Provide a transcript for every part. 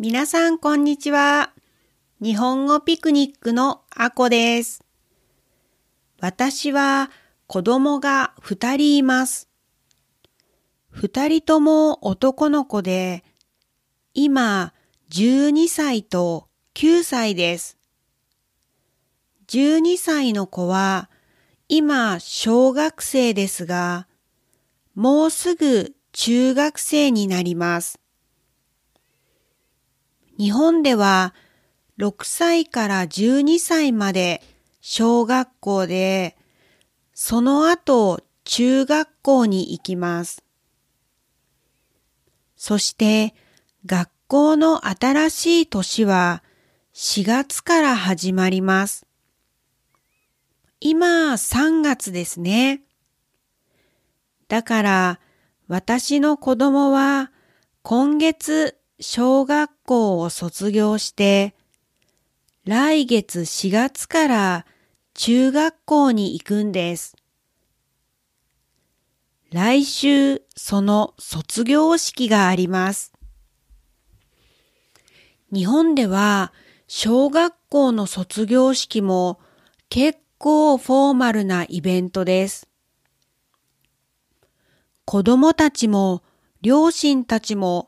皆さんこんにちは。日本語ピクニックのあこです。私は子供が二人います。二人とも男の子で、今12歳と9歳です。12歳の子は今小学生ですが、もうすぐ中学生になります。日本では6歳から12歳まで小学校で、その後中学校に行きます。そして学校の新しい年は4月から始まります。今3月ですね。だから私の子供は今月小学校を卒業して、来月4月から中学校に行くんです。来週その卒業式があります。日本では小学校の卒業式も結構フォーマルなイベントです。子供たちも両親たちも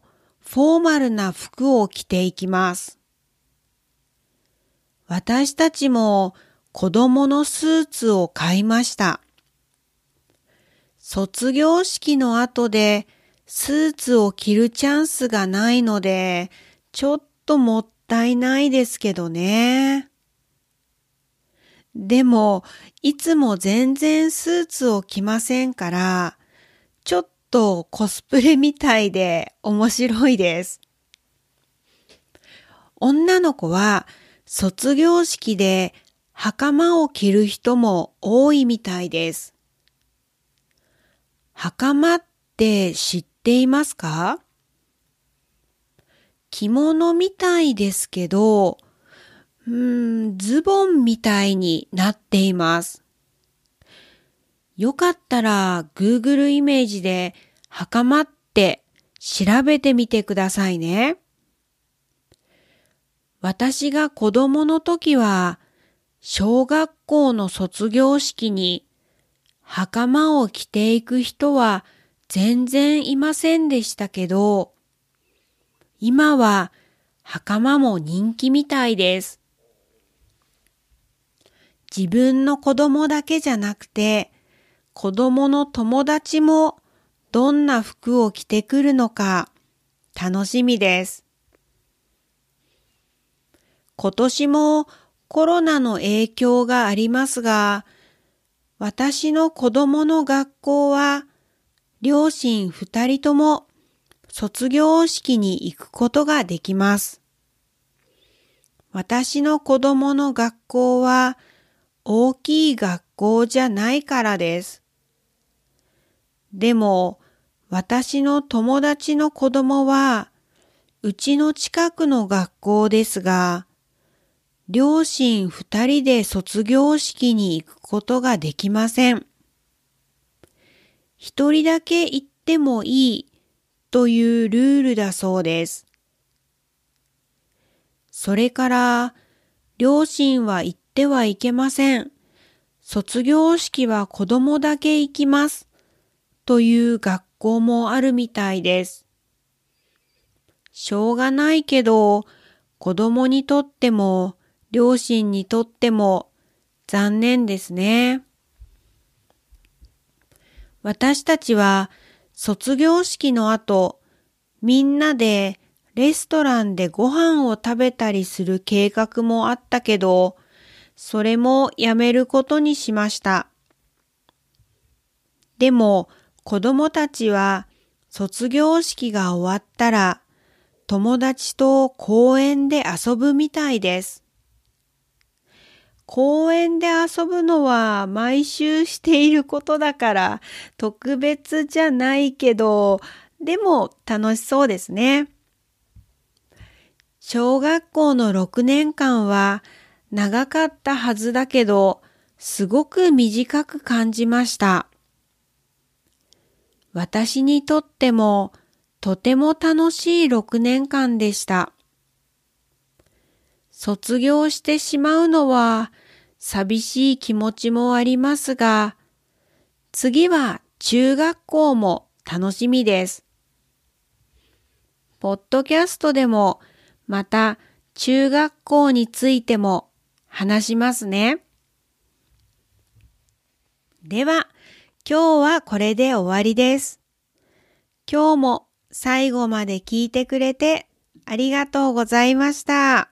フォーマルな服を着ていきます。私たちも子供のスーツを買いました。卒業式の後でスーツを着るチャンスがないので、ちょっともったいないですけどね。でも、いつも全然スーツを着ませんから、ちょっとコスプレみたいで面白いです。女の子は卒業式で袴を着る人も多いみたいです。袴って知っていますか？着物みたいですけど、うん、ズボンみたいになっています。よかったら Google イメージで袴って調べてみてくださいね。私が子供の時は小学校の卒業式に袴を着ていく人は全然いませんでしたけど、今は袴も人気みたいです。自分の子供だけじゃなくて、子供の友達もどんな服を着てくるのか楽しみです。今年もコロナの影響がありますが、私の子供の学校は両親二人とも卒業式に行くことができます。私の子供の学校は大きい学校じゃないからです。でも、私の友達の子供は、うちの近くの学校ですが、両親二人で卒業式に行くことができません。一人だけ行ってもいいというルールだそうです。それから、両親は行ってはいけません。卒業式は子供だけ行きます。という学校もあるみたいです。しょうがないけど、子供にとっても、両親にとっても残念ですね。私たちは卒業式の後、みんなでレストランでご飯を食べたりする計画もあったけど、それもやめることにしました。でも、子供たちは卒業式が終わったら友達と公園で遊ぶみたいです。公園で遊ぶのは毎週していることだから特別じゃないけど、でも楽しそうですね。小学校の6年間は長かったはずだけど、すごく短く感じました。私にとってもとても楽しい6年間でした。卒業してしまうのは寂しい気持ちもありますが、次は中学校も楽しみです。ポッドキャストでもまた中学校についても話しますね。では、今日はこれで終わりです。今日も最後まで聞いてくれてありがとうございました。